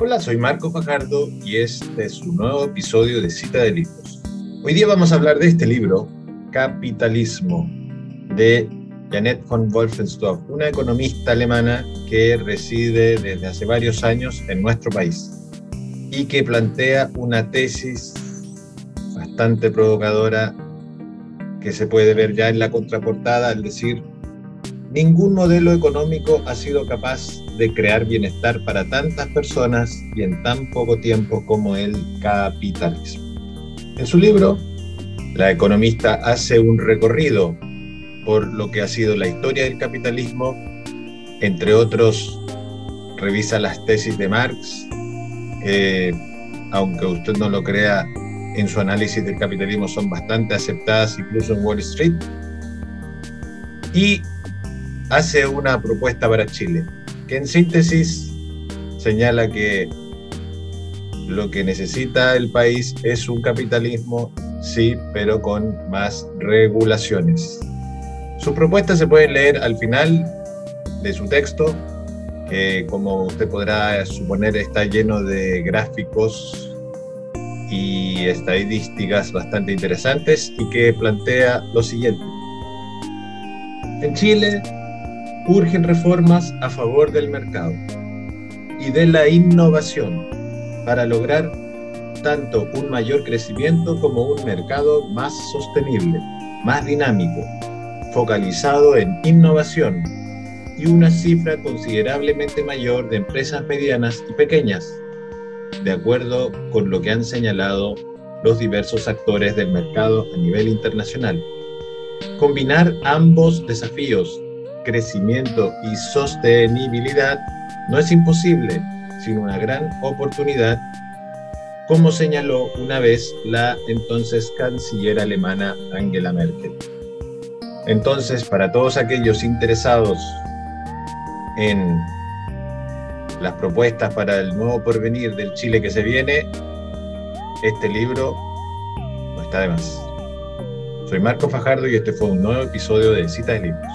Hola, soy Marco Fajardo y este es un nuevo episodio de Cita de Libros. Hoy día vamos a hablar de este libro, Capitalismo, de Janet von Wolfensdorf, una economista alemana que reside desde hace varios años en nuestro país y que plantea una tesis bastante provocadora que se puede ver ya en la contraportada, al decir, ningún modelo económico ha sido capaz de crear bienestar para tantas personas y en tan poco tiempo como el capitalismo. En su libro, la economista hace un recorrido por lo que ha sido la historia del capitalismo, entre otros, revisa las tesis de Marx, que aunque usted no lo crea, en su análisis del capitalismo son bastante aceptadas incluso en Wall Street, y hace una propuesta para Chile, que en síntesis señala que lo que necesita el país es un capitalismo, sí, pero con más regulaciones. Sus propuestas se pueden leer al final de su texto, que como usted podrá suponer está lleno de gráficos y estadísticas bastante interesantes y que plantea lo siguiente. En Chile urgen reformas a favor del mercado y de la innovación para lograr tanto un mayor crecimiento como un mercado más sostenible, más dinámico, focalizado en innovación y una cifra considerablemente mayor de empresas medianas y pequeñas de acuerdo con lo que han señalado los diversos actores del mercado a nivel internacional. Combinar ambos desafíos, crecimiento y sostenibilidad, no es imposible, sino una gran oportunidad, como señaló una vez la entonces canciller alemana Angela Merkel. Entonces, para todos aquellos interesados en las propuestas para el nuevo porvenir del Chile que se viene, este libro no está de más. Soy Marco Fajardo y este fue un nuevo episodio de Citas de Libros.